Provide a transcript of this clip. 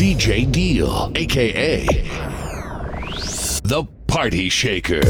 DJ Deal, aka The Party Shaker.